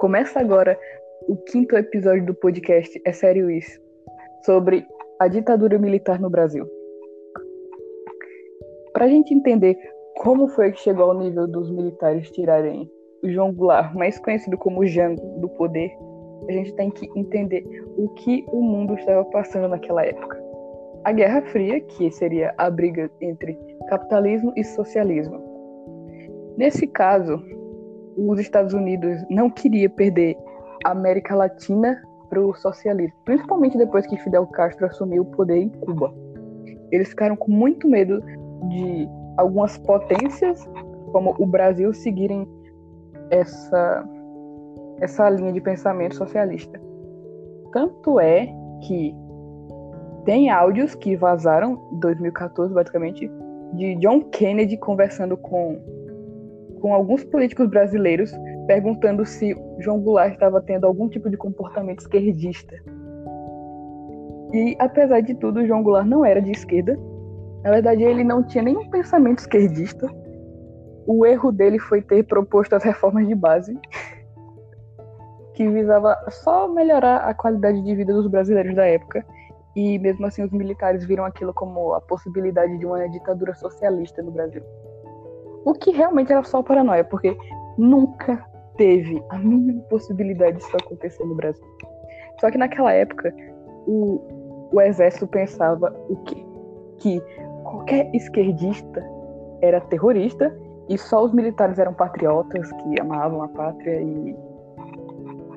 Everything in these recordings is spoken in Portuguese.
Começa agora o quinto episódio do podcast É Sério Isso? Sobre a ditadura militar no Brasil. Para a gente entender como foi que chegou ao nível dos militares tirarem o João Goulart, mais conhecido como Jango, do poder, a gente tem que entender o que o mundo estava passando naquela época. A Guerra Fria, que seria a briga entre capitalismo e socialismo. Nesse caso, os Estados Unidos não queria perder a América Latina para o socialismo, principalmente depois que Fidel Castro assumiu o poder em Cuba. Eles ficaram com muito medo de algumas potências, como o Brasil, seguirem essa, essa linha de pensamento socialista. Tanto é que tem áudios que vazaram em 2014, basicamente, de John Kennedy conversando com com alguns políticos brasileiros perguntando se João Goulart estava tendo algum tipo de comportamento esquerdista. E apesar de tudo, João Goulart não era de esquerda. Na verdade, ele não tinha nenhum pensamento esquerdista. O erro dele foi ter proposto as reformas de base, que visava só melhorar a qualidade de vida dos brasileiros da época. E mesmo assim, os militares viram aquilo como a possibilidade de uma ditadura socialista no Brasil. O que realmente era só paranoia, porque nunca teve a mínima possibilidade disso acontecer no Brasil. Só que naquela época, o, o exército pensava o quê? Que qualquer esquerdista era terrorista e só os militares eram patriotas que amavam a pátria e.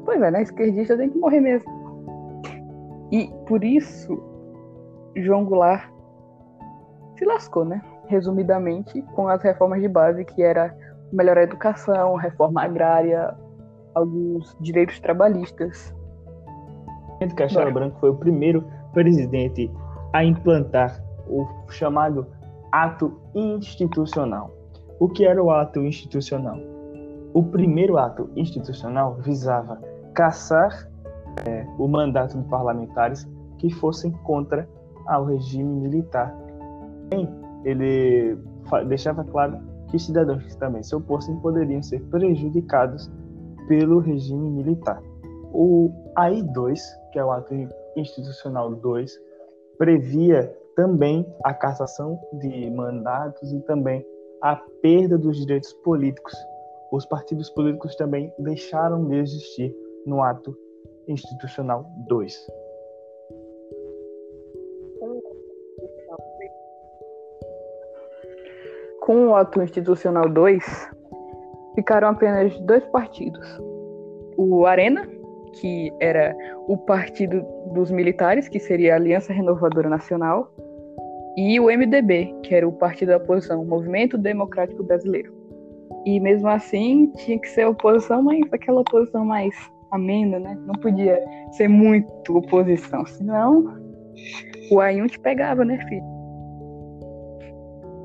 Pois é, né? Esquerdista tem que morrer mesmo. E por isso, João Goulart se lascou, né? Resumidamente, com as reformas de base, que era melhorar a educação, reforma agrária, alguns direitos trabalhistas. Castelo Branco foi o primeiro presidente a implantar o chamado ato institucional. O que era o ato institucional? O primeiro ato institucional visava caçar é, o mandato de parlamentares que fossem contra ao regime militar. Bem, ele deixava claro que cidadãos que também se opossem poderiam ser prejudicados pelo regime militar. O AI-2, que é o ato institucional 2, previa também a cassação de mandatos e também a perda dos direitos políticos. Os partidos políticos também deixaram de existir no ato institucional 2. Com o ato institucional 2, ficaram apenas dois partidos. O Arena, que era o partido dos militares, que seria a Aliança Renovadora Nacional, e o MDB, que era o partido da oposição, Movimento Democrático Brasileiro. E mesmo assim, tinha que ser oposição, mas aquela oposição mais amena, né? Não podia ser muito oposição, senão o AI1 te pegava, né, filho?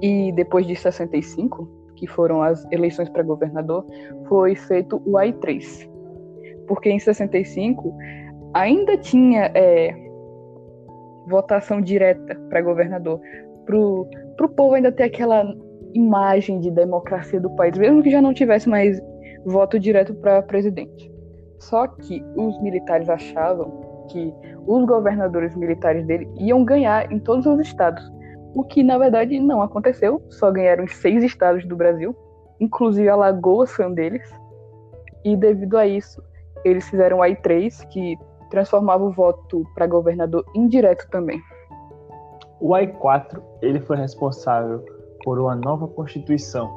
E depois de 65, que foram as eleições para governador, foi feito o AI3. Porque em 65 ainda tinha é, votação direta para governador, para o povo ainda ter aquela imagem de democracia do país, mesmo que já não tivesse mais voto direto para presidente. Só que os militares achavam que os governadores militares dele iam ganhar em todos os estados, o que na verdade não aconteceu, só ganharam seis estados do Brasil, inclusive Alagoas foi um deles, e devido a isso, eles fizeram o AI3, que transformava o voto para governador indireto também. O AI4 ele foi responsável por uma nova constituição,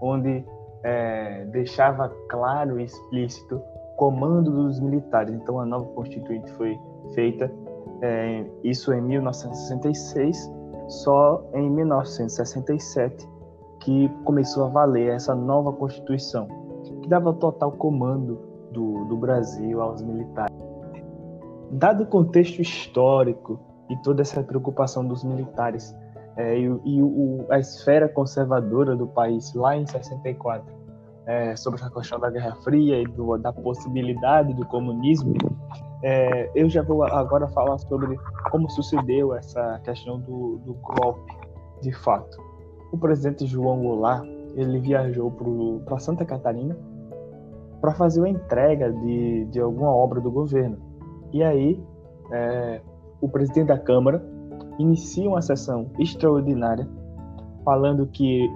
onde é, deixava claro e explícito comando dos militares. Então, a nova constituinte foi feita, é, isso em 1966, só em 1967 que começou a valer essa nova Constituição, que dava total comando do, do Brasil aos militares. Dado o contexto histórico e toda essa preocupação dos militares é, e, e o, a esfera conservadora do país lá em 64, é, sobre a questão da Guerra Fria e do, da possibilidade do comunismo, é, eu já vou agora falar sobre como sucedeu essa questão do, do golpe, de fato. O presidente João Goulart ele viajou para Santa Catarina para fazer uma entrega de, de alguma obra do governo. E aí, é, o presidente da Câmara inicia uma sessão extraordinária falando que,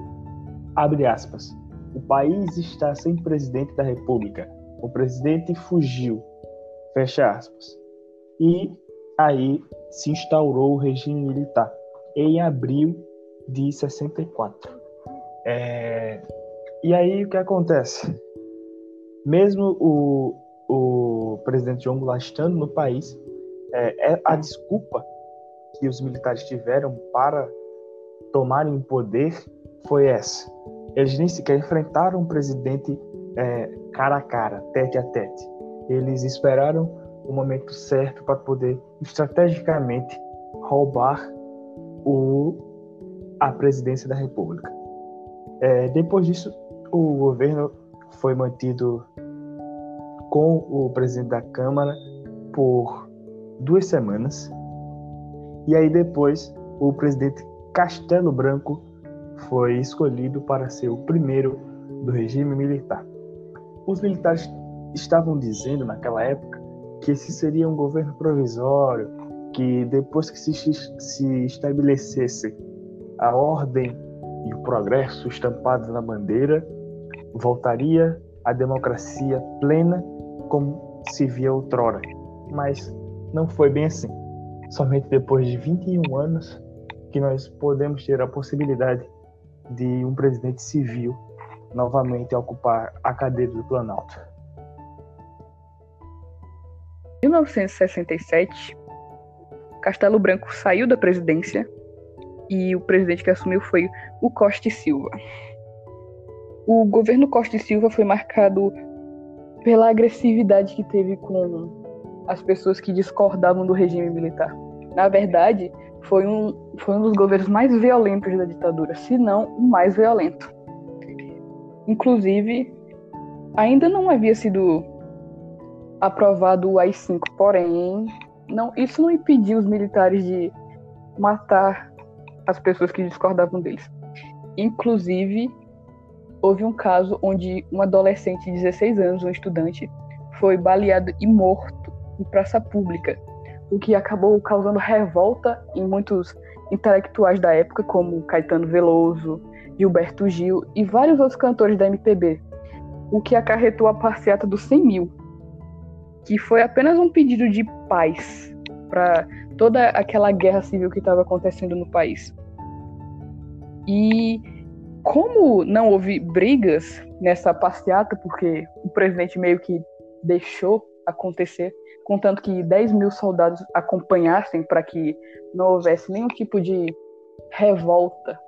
abre aspas, o país está sem presidente da República. O presidente fugiu, fecha aspas. E aí se instaurou o regime militar em abril de 64. É... E aí o que acontece? Mesmo o, o presidente João Goulart estando no país, é, é a desculpa que os militares tiveram para tomarem o poder foi essa. Eles nem sequer enfrentaram o presidente é, cara a cara, tete a tete. Eles esperaram o momento certo para poder estrategicamente roubar o, a presidência da República. É, depois disso, o governo foi mantido com o presidente da Câmara por duas semanas. E aí depois o presidente Castelo Branco foi escolhido para ser o primeiro do regime militar. Os militares estavam dizendo naquela época que esse seria um governo provisório, que depois que se, se estabelecesse a ordem e o progresso estampados na bandeira, voltaria a democracia plena como se via outrora. Mas não foi bem assim. Somente depois de 21 anos que nós podemos ter a possibilidade de um presidente civil novamente ocupar a cadeira do Planalto. Em 1967, Castelo Branco saiu da presidência e o presidente que assumiu foi o Costa e Silva. O governo Costa e Silva foi marcado pela agressividade que teve com as pessoas que discordavam do regime militar. Na verdade, foi um, foi um dos governos mais violentos da ditadura, se não o mais violento. Inclusive, ainda não havia sido aprovado o AI-5, porém, não, isso não impediu os militares de matar as pessoas que discordavam deles. Inclusive, houve um caso onde um adolescente de 16 anos, um estudante, foi baleado e morto em praça pública, o que acabou causando revolta em muitos intelectuais da época, como Caetano Veloso, Gilberto Gil e vários outros cantores da MPB, o que acarretou a passeata dos 100 mil, que foi apenas um pedido de paz para toda aquela guerra civil que estava acontecendo no país. E como não houve brigas nessa passeata, porque o presidente meio que deixou acontecer, contanto que 10 mil soldados acompanhassem para que não houvesse nenhum tipo de revolta.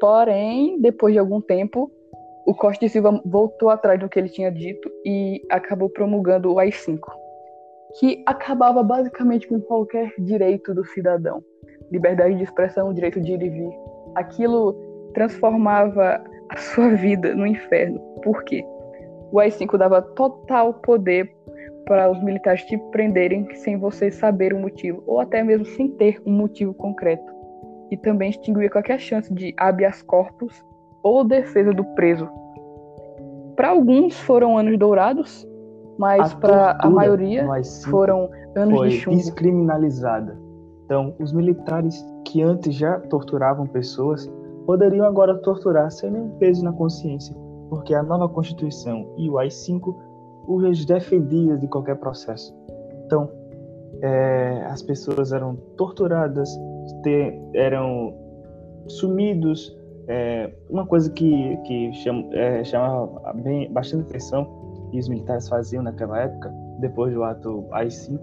Porém, depois de algum tempo, o Costa e Silva voltou atrás do que ele tinha dito e acabou promulgando o AI-5, que acabava basicamente com qualquer direito do cidadão. Liberdade de expressão, direito de ir e vir. Aquilo transformava a sua vida no inferno. Por quê? O AI-5 dava total poder para os militares te prenderem sem você saber o motivo, ou até mesmo sem ter um motivo concreto. E também extinguia qualquer chance de habeas corpus ou defesa do preso. Para alguns foram anos dourados, mas para a maioria foram anos foi de chumbo. descriminalizada. Então, os militares que antes já torturavam pessoas poderiam agora torturar sem nenhum peso na consciência, porque a nova Constituição e o AI-5 os defendia de qualquer processo. Então, é, as pessoas eram torturadas, eram sumidos, é, uma coisa que, que chama, é, chamava bem, bastante atenção e os militares faziam naquela época, depois do ato AI-5,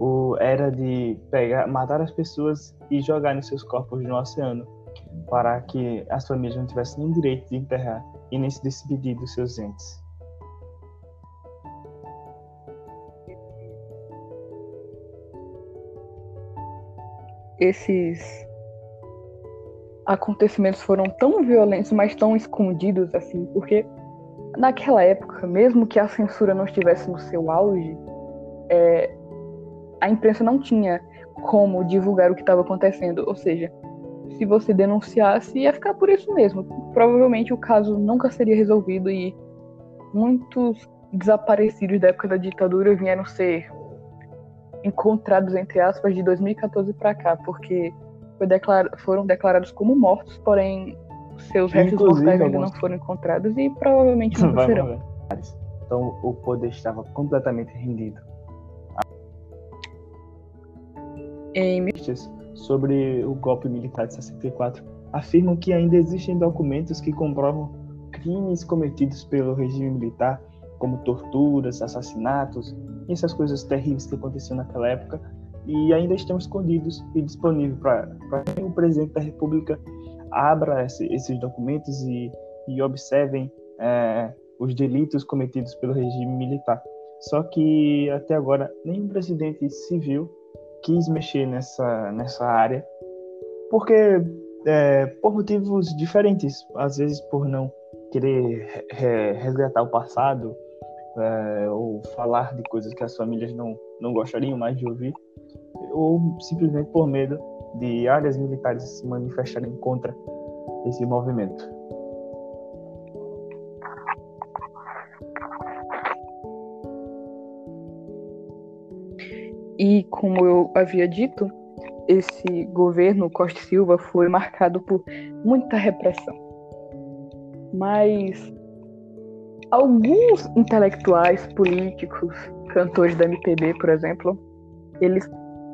o, era de pegar, matar as pessoas e jogar nos seus corpos no oceano, para que as famílias não tivessem nenhum direito de enterrar e nem se despedir dos seus entes. Esses acontecimentos foram tão violentos, mas tão escondidos assim, porque naquela época, mesmo que a censura não estivesse no seu auge, é, a imprensa não tinha como divulgar o que estava acontecendo. Ou seja, se você denunciasse, ia ficar por isso mesmo. Provavelmente o caso nunca seria resolvido e muitos desaparecidos da época da ditadura vieram ser encontrados, entre aspas, de 2014 para cá, porque declar foram declarados como mortos, porém seus restos mortais ainda não foram encontrados e provavelmente não serão. Então o poder estava completamente rendido. Em... Sobre o golpe militar de 64 afirmam que ainda existem documentos que comprovam crimes cometidos pelo regime militar, como torturas, assassinatos e essas coisas terríveis que aconteciam naquela época, e ainda estão escondidos e disponíveis para que o presidente da República abra esse, esses documentos e, e observem é, os delitos cometidos pelo regime militar. Só que até agora nenhum presidente civil quis mexer nessa, nessa área, porque é, por motivos diferentes, às vezes por não querer re resgatar o passado é, ou falar de coisas que as famílias não, não gostariam mais de ouvir, ou simplesmente por medo de áreas militares se manifestarem contra esse movimento. E como eu havia dito, esse governo Costa Silva foi marcado por muita repressão. Mas alguns intelectuais, políticos, cantores da MPB, por exemplo, eles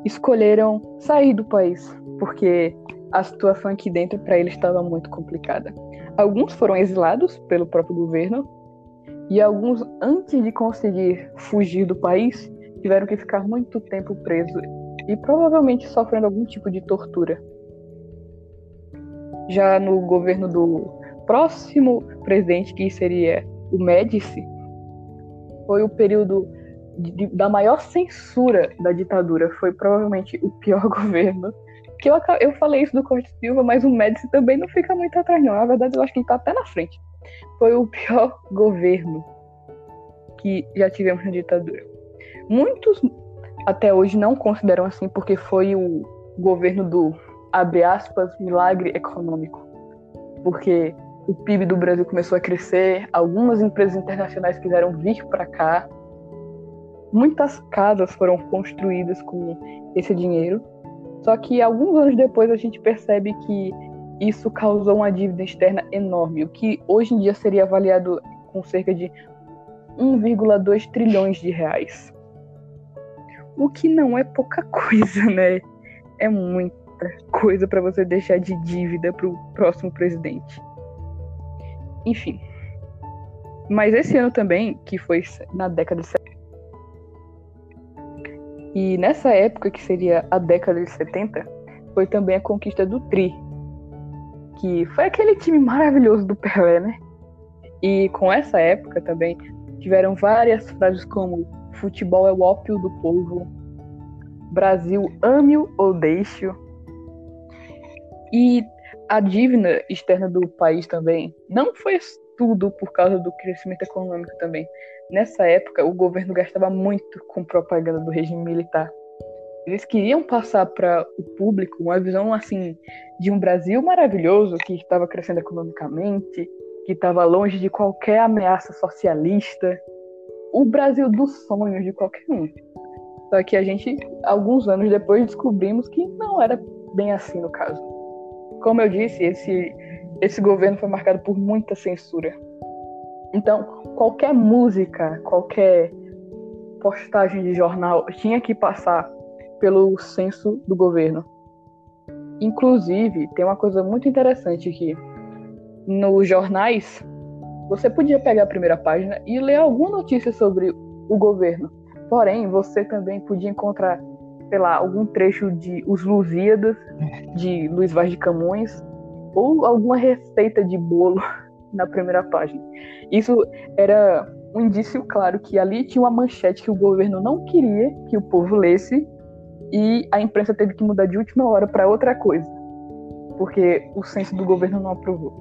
escolheram sair do país porque a situação aqui dentro para eles estava muito complicada. Alguns foram exilados pelo próprio governo e alguns, antes de conseguir fugir do país, tiveram que ficar muito tempo presos e provavelmente sofrendo algum tipo de tortura. Já no governo do próximo presidente, que seria o Médici, foi o período de, da maior censura da ditadura. Foi provavelmente o pior governo. Que eu, eu falei isso do Corte Silva, mas o Médici também não fica muito atrás, não. Na verdade, eu acho que ele está até na frente. Foi o pior governo que já tivemos na ditadura. Muitos até hoje não consideram assim porque foi o governo do abre aspas milagre econômico. Porque o PIB do Brasil começou a crescer, algumas empresas internacionais quiseram vir para cá. Muitas casas foram construídas com esse dinheiro. Só que alguns anos depois a gente percebe que isso causou uma dívida externa enorme, o que hoje em dia seria avaliado com cerca de 1,2 trilhões de reais. O que não é pouca coisa, né? É muita coisa para você deixar de dívida para o próximo presidente. Enfim. Mas esse ano também, que foi na década de 70. E nessa época, que seria a década de 70, foi também a conquista do Tri. Que foi aquele time maravilhoso do Pelé, né? E com essa época também tiveram várias frases como Futebol é o ópio do povo. Brasil, ame-o ou deixe-o. E a dívida externa do país também não foi tudo por causa do crescimento econômico também. Nessa época, o governo gastava muito com propaganda do regime militar. Eles queriam passar para o público uma visão assim de um Brasil maravilhoso que estava crescendo economicamente, que estava longe de qualquer ameaça socialista, o Brasil dos sonhos de qualquer um. Só que a gente, alguns anos depois, descobrimos que não era bem assim no caso. Como eu disse, esse, esse governo foi marcado por muita censura. Então, qualquer música, qualquer postagem de jornal tinha que passar pelo censo do governo. Inclusive, tem uma coisa muito interessante aqui. Nos jornais, você podia pegar a primeira página e ler alguma notícia sobre o governo. Porém, você também podia encontrar, sei lá, algum trecho de Os Lusíadas, de Luiz Vaz de Camões, ou alguma receita de bolo na primeira página. Isso era um indício claro que ali tinha uma manchete que o governo não queria que o povo lesse e a imprensa teve que mudar de última hora para outra coisa, porque o censo do governo não aprovou.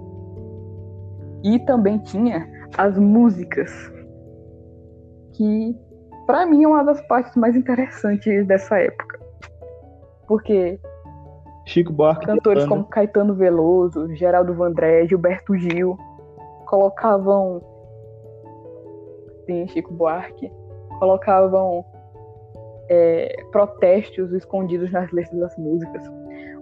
E também tinha as músicas, que para mim é uma das partes mais interessantes dessa época. Porque Chico Buarque cantores como Caetano Veloso, Geraldo Vandré, Gilberto Gil colocavam tem Chico Buarque, colocavam é, protestos escondidos nas letras das músicas.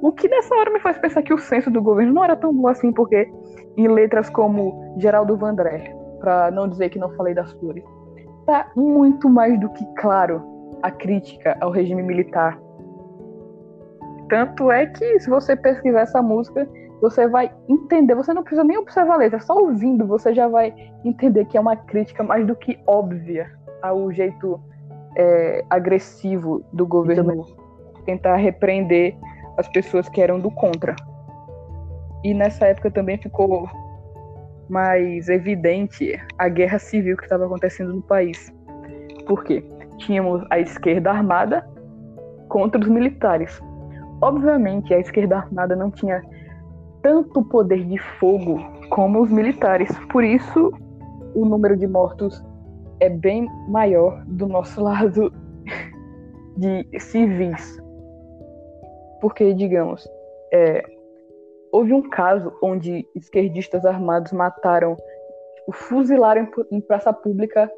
O que nessa hora me faz pensar que o senso do governo não era tão bom assim, porque em letras como Geraldo Vandré, para não dizer que não falei das flores, tá muito mais do que claro a crítica ao regime militar. Tanto é que se você pesquisar essa música, você vai entender, você não precisa nem observar a letra, só ouvindo você já vai entender que é uma crítica mais do que óbvia ao jeito é, agressivo do governo tentar repreender as pessoas que eram do contra. E nessa época também ficou mais evidente a guerra civil que estava acontecendo no país. Por quê? Tínhamos a esquerda armada contra os militares. Obviamente, a esquerda armada não tinha tanto poder de fogo como os militares. Por isso, o número de mortos é bem maior do nosso lado de civis. Porque, digamos, é, houve um caso onde esquerdistas armados mataram, tipo, fuzilaram em praça pública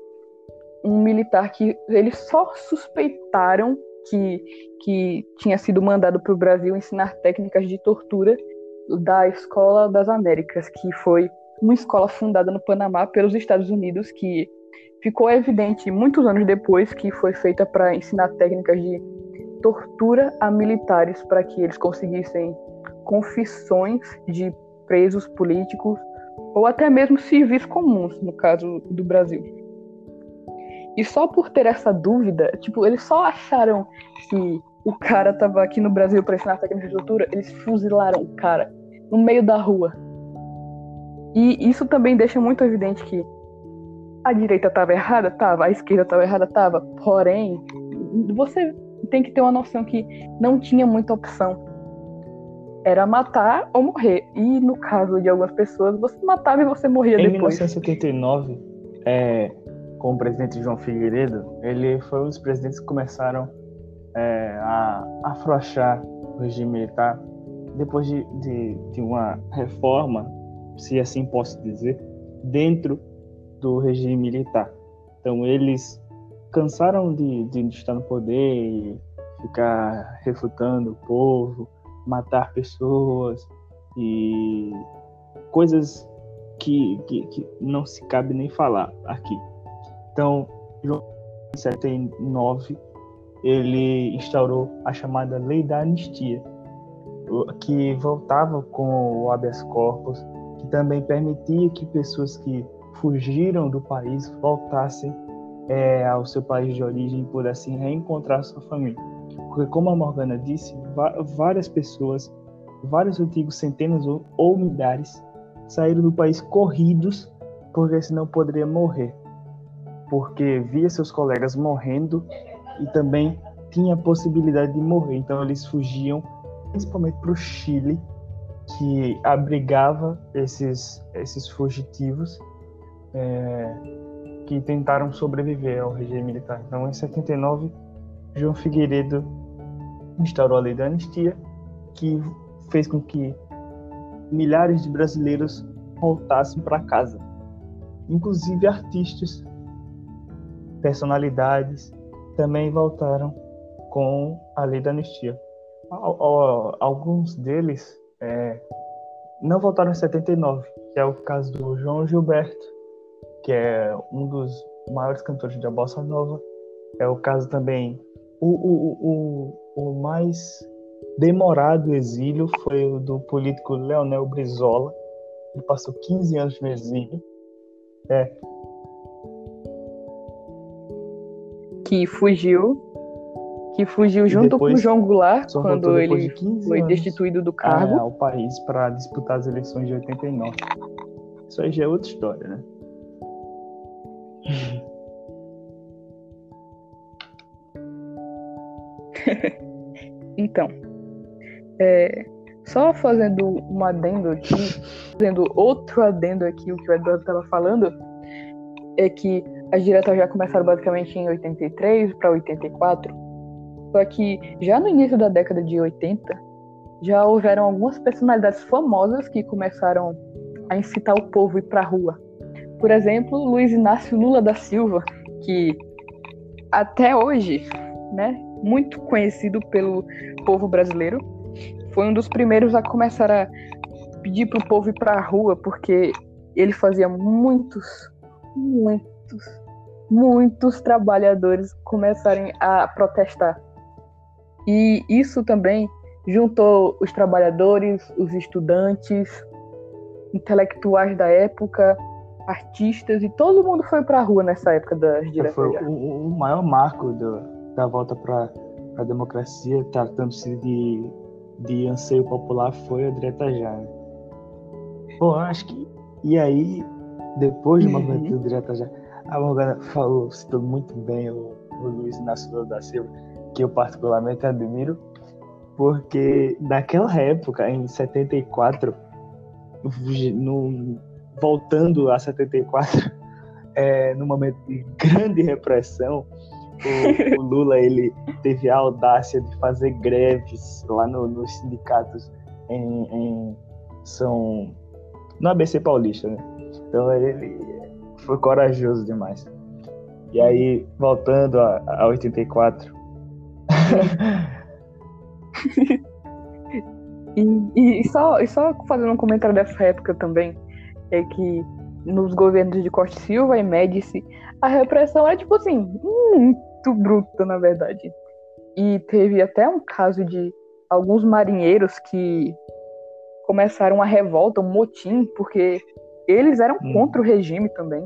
um militar que eles só suspeitaram que, que tinha sido mandado para o Brasil ensinar técnicas de tortura da Escola das Américas, que foi uma escola fundada no Panamá pelos Estados Unidos, que ficou evidente muitos anos depois que foi feita para ensinar técnicas de tortura a militares para que eles conseguissem confissões de presos políticos ou até mesmo civis comuns, no caso do Brasil. E só por ter essa dúvida, tipo, eles só acharam que o cara tava aqui no Brasil para ensinar técnicas de tortura, eles fuzilaram o cara no meio da rua. E isso também deixa muito evidente que a direita estava errada, tava, a esquerda estava errada, tava. Porém, você tem que ter uma noção que não tinha muita opção. Era matar ou morrer. E no caso de algumas pessoas, você matava e você morria em depois. Em 1979, é, com o presidente João Figueiredo, ele foi um dos presidentes que começaram é, a afrouxar o regime militar depois de, de, de uma reforma, se assim posso dizer, dentro do regime militar. Então eles cansaram de, de estar no poder e ficar refutando o povo, matar pessoas e coisas que, que, que não se cabe nem falar aqui. Então, em 79, ele instaurou a chamada Lei da Anistia, que voltava com o habeas corpus, que também permitia que pessoas que fugiram do país voltassem é, ao seu país de origem e pudessem reencontrar sua família. Porque, como a Morgana disse, várias pessoas, vários antigos centenas ou milhares, saíram do país corridos porque senão poderia morrer. Porque via seus colegas morrendo e também tinha a possibilidade de morrer. Então eles fugiam principalmente para o Chile, que abrigava esses, esses fugitivos é, que tentaram sobreviver ao regime militar. Então, em 79, João Figueiredo instaurou a lei da anistia, que fez com que milhares de brasileiros voltassem para casa, inclusive artistas, personalidades também voltaram com a lei da anistia. Alguns deles é, não voltaram em 79, que é o caso do João Gilberto, que é um dos maiores cantores da bossa nova. É o caso também o, o, o, o mais demorado exílio foi o do político Leonel Brizola. Ele passou 15 anos no exílio. É. Que fugiu que fugiu junto depois, com o João Goulart quando ele de foi destituído do cargo ao país para disputar as eleições de 89. Isso aí já é outra história, né? então, é, só fazendo um adendo aqui, fazendo outro adendo aqui, o que o Eduardo estava falando, é que as diretas já começaram basicamente em 83 para 84, só que já no início da década de 80, já houveram algumas personalidades famosas que começaram a incitar o povo a ir para a rua. Por exemplo, Luiz Inácio Lula da Silva, que até hoje, né, muito conhecido pelo povo brasileiro, foi um dos primeiros a começar a pedir para o povo ir para a rua, porque ele fazia muitos, muitos, muitos trabalhadores começarem a protestar. E isso também juntou os trabalhadores, os estudantes, intelectuais da época, artistas, e todo mundo foi para a rua nessa época das diretas. Foi o, o, maior marco do, da volta para a democracia, tratando-se de, de anseio popular, foi a direta já. Né? Pô, acho que. E aí, depois do movimento uhum. direta já, a Morgana falou, citou muito bem o, o Luiz Inácio da Silva, que eu particularmente admiro, porque naquela época, em 74, no, voltando a 74, é, no momento de grande repressão, o, o, Lula ele teve a audácia de fazer greves lá no, nos sindicatos em, em São no ABC Paulista, né? Então ele foi corajoso demais. E aí, voltando a, a 84. E, e, só, e só fazendo um comentário dessa época também, é que nos governos de Costa Silva e Médici, a repressão é tipo assim, muito bruta, na verdade. E teve até um caso de alguns marinheiros que começaram a revolta, um motim, porque eles eram hum. contra o regime também.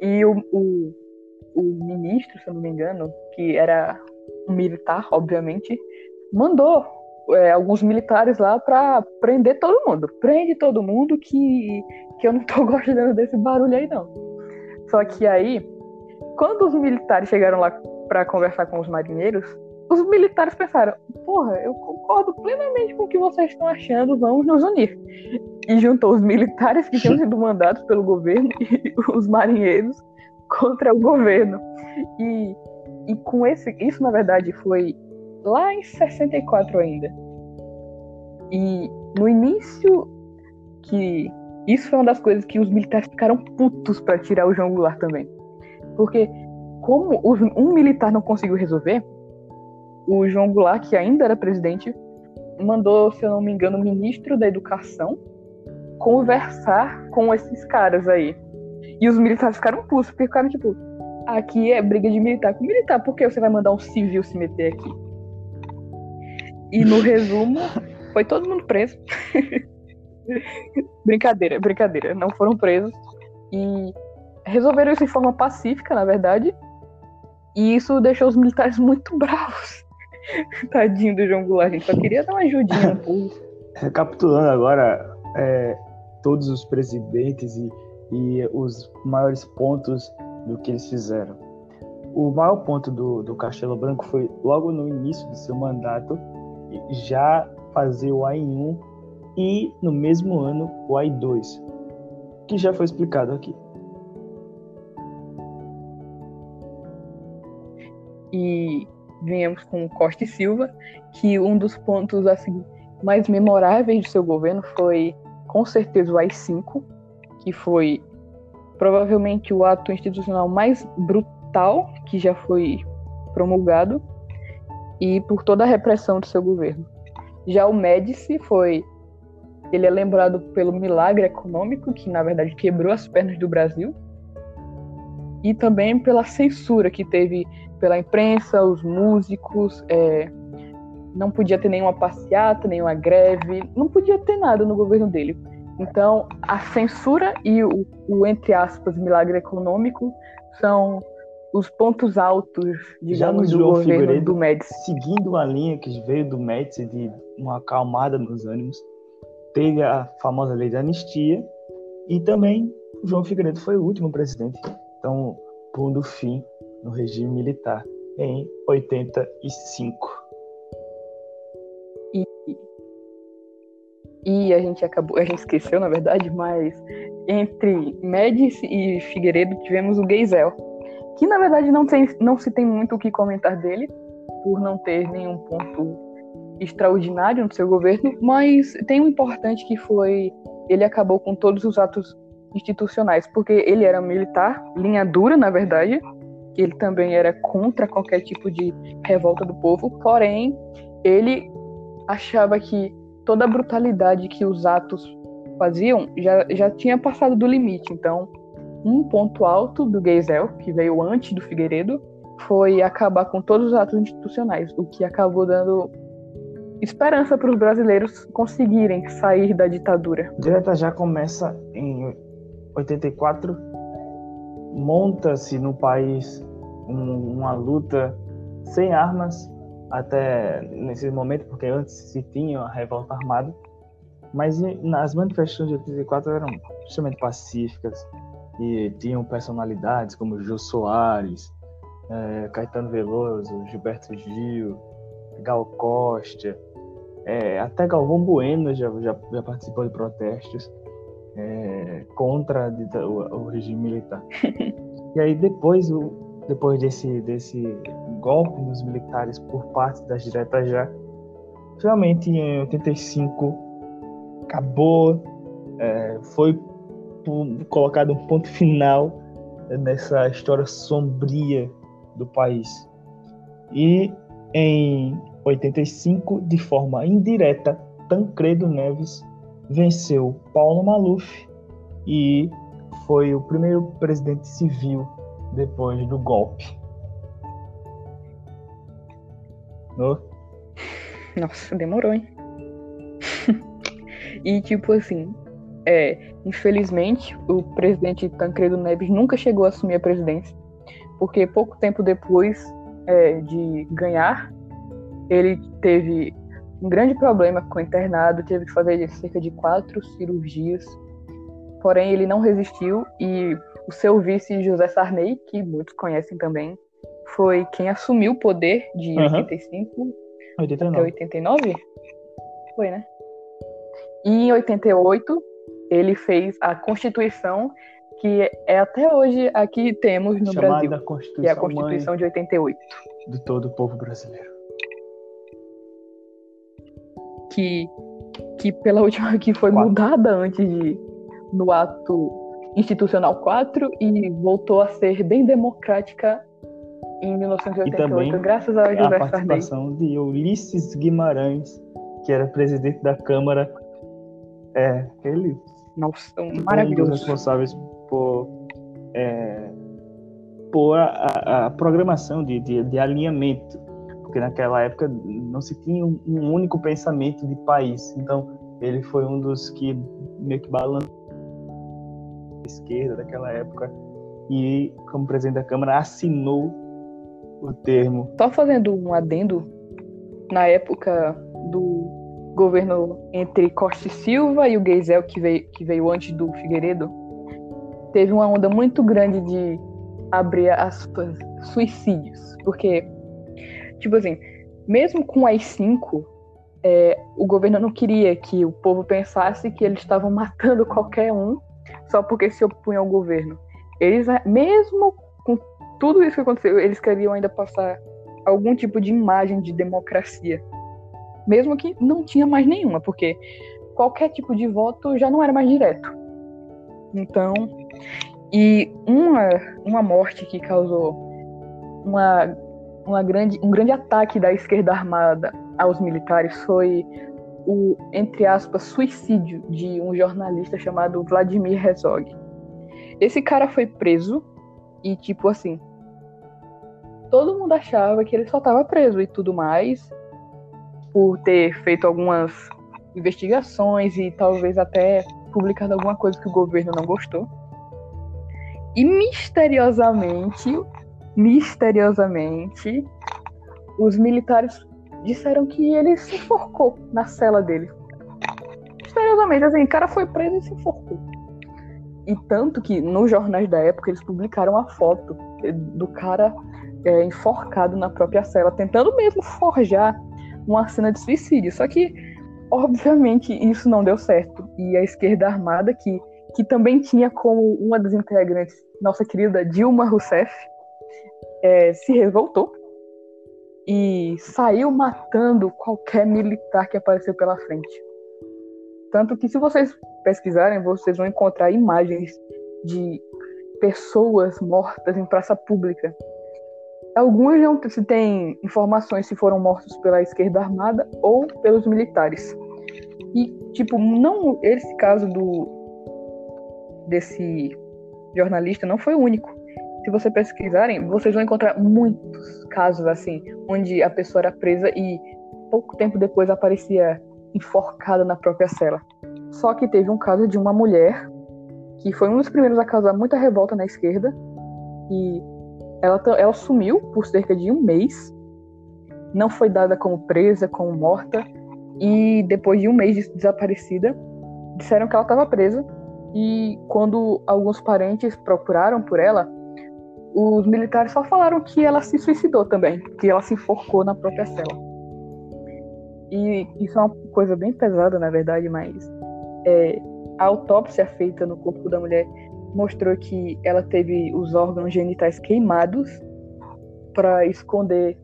E o, o, o ministro, se eu não me engano, que era militar, obviamente, mandou é, alguns militares lá para prender todo mundo. Prende todo mundo que, que eu não tô gostando desse barulho aí, não. Só que aí, quando os militares chegaram lá para conversar com os marinheiros, os militares pensaram: porra, eu concordo plenamente com o que vocês estão achando, vamos nos unir. E juntou os militares que tinham sido mandados pelo governo e os marinheiros contra o governo. E, e com esse, isso na verdade foi lá em 64 ainda. E no início que isso foi uma das coisas que os militares ficaram putos para tirar o João Goulart também. Porque como os, um militar não conseguiu resolver, o João Goulart, que ainda era presidente, mandou, se eu não me engano, o ministro da Educação conversar com esses caras aí. E os militares ficaram putos, porque ficaram tipo, aqui é briga de militar com militar, por que você vai mandar um civil se meter aqui? E no resumo, foi todo mundo preso. brincadeira, brincadeira, não foram presos. E resolveram isso de forma pacífica, na verdade. E isso deixou os militares muito bravos. Tadinho do João Goulart, a gente só queria dar uma ajudinha no Recapitulando agora, é, todos os presidentes e, e, os maiores pontos do que eles fizeram. O maior ponto do, do Castelo Branco foi logo no início do seu mandato já fazer o AI1 e no mesmo ano o AI2, que já foi explicado aqui. E viemos com Costa e Silva, que um dos pontos assim mais memoráveis do seu governo foi com certeza o AI-5, que foi provavelmente o ato institucional mais brutal que já foi promulgado e por toda a repressão do seu governo. Já o Médici foi ele é lembrado pelo milagre econômico que na verdade quebrou as pernas do Brasil e também pela censura que teve pela imprensa, os músicos, é, não podia ter nenhuma passeata, nenhuma greve, não podia ter nada no governo dele. Então, a censura e o, o entre aspas, milagre econômico são os pontos altos, digamos, do governo Figueiredo, do Médici. Seguindo a linha que veio do Médici de uma acalmada nos ânimos, teve a famosa lei da anistia e também o João Figueiredo foi o último presidente. Então, pondo fim no regime militar em 85. E a gente acabou, a gente esqueceu na verdade, mas entre Médici e Figueiredo tivemos o Geisel, que na verdade não, tem, não se tem muito o que comentar dele, por não ter nenhum ponto extraordinário no seu governo, mas tem um importante que foi ele acabou com todos os atos institucionais, porque ele era militar, linha dura, na verdade, ele também era contra qualquer tipo de revolta do povo, porém, ele achava que toda a brutalidade que os atos faziam já, já tinha passado do limite. Então, um ponto alto do Geisel, que veio antes do Figueiredo, foi acabar com todos os atos institucionais, o que acabou dando esperança para os brasileiros conseguirem sair da ditadura. Direta já começa em 84, monta-se no país um, uma luta sem armas até nesse momento, porque antes se tinha a revolta armada, mas as manifestações de 84 eram extremamente pacíficas e tinham personalidades como Jô Soares, é, Caetano Veloso, Gilberto Gil, Gal Costa, é, até Galvão Bueno já, já, já, participou de protestos é, contra o, o, regime militar. e aí depois, o, depois desse, desse golpe dos militares por parte das diretas já, finalmente em 85 acabou, é, foi colocado um ponto final nessa história sombria do país. E em 85, de forma indireta, Tancredo Neves venceu Paulo Maluf e foi o primeiro presidente civil depois do golpe. Oh. Nossa, demorou, hein? e tipo assim, é, infelizmente, o presidente Tancredo Neves nunca chegou a assumir a presidência, porque pouco tempo depois é, de ganhar, ele teve um grande problema com o internado, teve que fazer cerca de quatro cirurgias, porém ele não resistiu e o seu vice José Sarney, que muitos conhecem também, foi quem assumiu o poder de uhum. 85 89. até 89? Foi, né? E em 88 ele fez a Constituição que é até hoje a que temos no Chamada Brasil, que é a Constituição de 88. De todo o povo brasileiro. Que, que pela última que foi Quatro. mudada antes de no ato institucional 4 e voltou a ser bem democrática em 1988, graças a José a participação Sarney. de Ulisses Guimarães, que era presidente da Câmara. É, ele nossa, maravilhoso. Um dos responsáveis por, é, por a, a, a programação de, de, de, alinhamento, porque naquela época não se tinha um, um, único pensamento de país. Então, ele foi um dos que meio que balançou esquerda daquela época e, como presidente da Câmara, assinou o termo. Só fazendo um adendo, na época do governo entre Costa e Silva e o Geisel, que veio, que veio antes do Figueiredo, teve uma onda muito grande de abrir aspas, suicídios. Porque, tipo assim, mesmo com as cinco, é, o governo não queria que o povo pensasse que eles estavam matando qualquer um só porque se opunham ao governo. Eles, mesmo com tudo isso que aconteceu, eles queriam ainda passar algum tipo de imagem de democracia mesmo que não tinha mais nenhuma, porque qualquer tipo de voto já não era mais direto. Então, e uma, uma morte que causou uma, uma grande, um grande ataque da esquerda armada aos militares foi o, entre aspas, suicídio de um jornalista chamado Vladimir Herzog. Esse cara foi preso e, tipo assim, todo mundo achava que ele só estava preso e tudo mais, por ter feito algumas investigações e talvez até publicado alguma coisa que o governo não gostou. E misteriosamente, misteriosamente, os militares disseram que ele se enforcou na cela dele. Misteriosamente, assim, o cara foi preso e se enforcou. E tanto que nos jornais da época eles publicaram a foto do cara é, enforcado na própria cela, tentando mesmo forjar uma cena de suicídio. Só que, obviamente, isso não deu certo. E a esquerda armada, que, que também tinha como uma das integrantes nossa querida Dilma Rousseff, é, se revoltou e saiu matando qualquer militar que apareceu pela frente. Tanto que se vocês pesquisarem, vocês vão encontrar imagens de pessoas mortas em praça pública. Alguns não se tem informações se foram mortos pela esquerda armada ou pelos militares. E, tipo, não esse caso do desse jornalista não foi o único. Se vocês pesquisarem, vocês vão encontrar muitos casos assim, onde a pessoa era presa e pouco tempo depois aparecia enforcada na própria cela. Só que teve um caso de uma mulher que foi um dos primeiros a causar muita revolta na esquerda e ela, ela sumiu por cerca de um mês, não foi dada como presa, como morta e depois de um mês de desaparecida disseram que ela estava presa e quando alguns parentes procuraram por ela, os militares só falaram que ela se suicidou também, que ela se enforcou na própria cela. E isso é uma coisa bem pesada, na verdade, mas é, a autópsia feita no corpo da mulher mostrou que ela teve os órgãos genitais queimados para esconder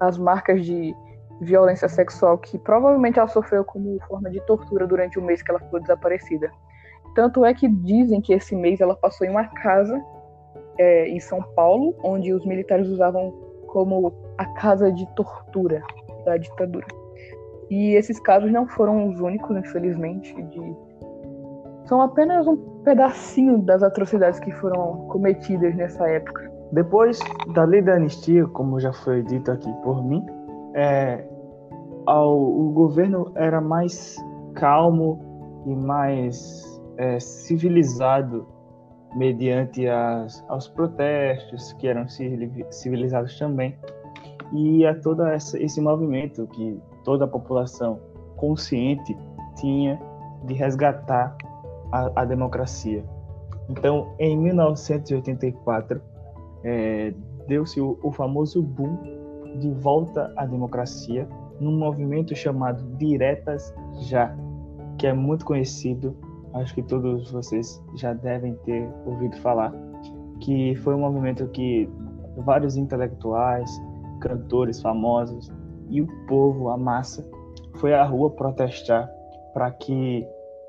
as marcas de violência sexual que provavelmente ela sofreu como forma de tortura durante o mês que ela ficou desaparecida. Tanto é que dizem que esse mês ela passou em uma casa é, em São Paulo, onde os militares usavam como a casa de tortura da ditadura. E esses casos não foram os únicos, infelizmente, de... são apenas um pedacinho das atrocidades que foram cometidas nessa época. Depois da lei da anistia, como já foi dito aqui por mim, é, ao, o governo era mais calmo e mais é, civilizado mediante as, aos protestos que eram civilizados também e a todo esse movimento que toda a população consciente tinha de resgatar a, a democracia. Então, em 1984, é, deu-se o, o famoso boom de volta à democracia num movimento chamado Diretas Já, que é muito conhecido, acho que todos vocês já devem ter ouvido falar, que foi um movimento que vários intelectuais, cantores famosos e o povo, a massa, foi à rua protestar para que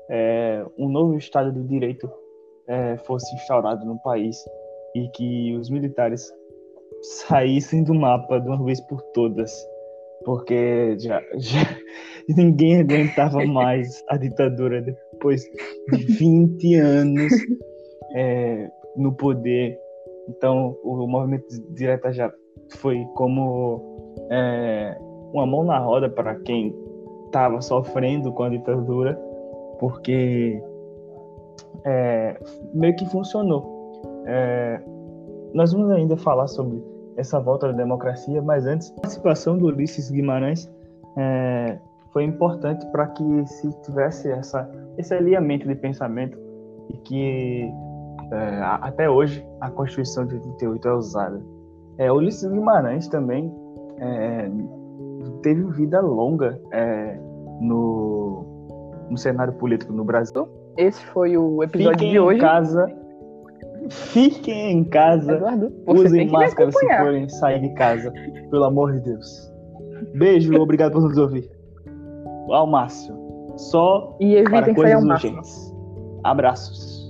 é, um novo Estado do Direito é, fosse instaurado no país e que os militares saíssem do mapa de uma vez por todas, porque já, já ninguém aguentava mais a ditadura depois de 20 anos é, no poder. Então, o movimento direta já foi como é, uma mão na roda para quem estava sofrendo com a ditadura, porque é, meio que funcionou. É, nós vamos ainda falar sobre essa volta da democracia, mas antes, a participação do Ulisses Guimarães é, foi importante para que se tivesse essa, esse alinhamento de pensamento e que é, até hoje a Constituição de 88 é usada. É, Ulisses Guimarães também é, teve vida longa é, no, no cenário político no Brasil. Esse foi o episódio Fiquem de hoje. em casa. Fiquem em casa. Eduardo, Usem máscara se forem sair de casa. Pelo amor de Deus. Beijo, obrigado por nos ouvir. Ao Márcio. Só E para coisas máximo. urgentes. Abraços.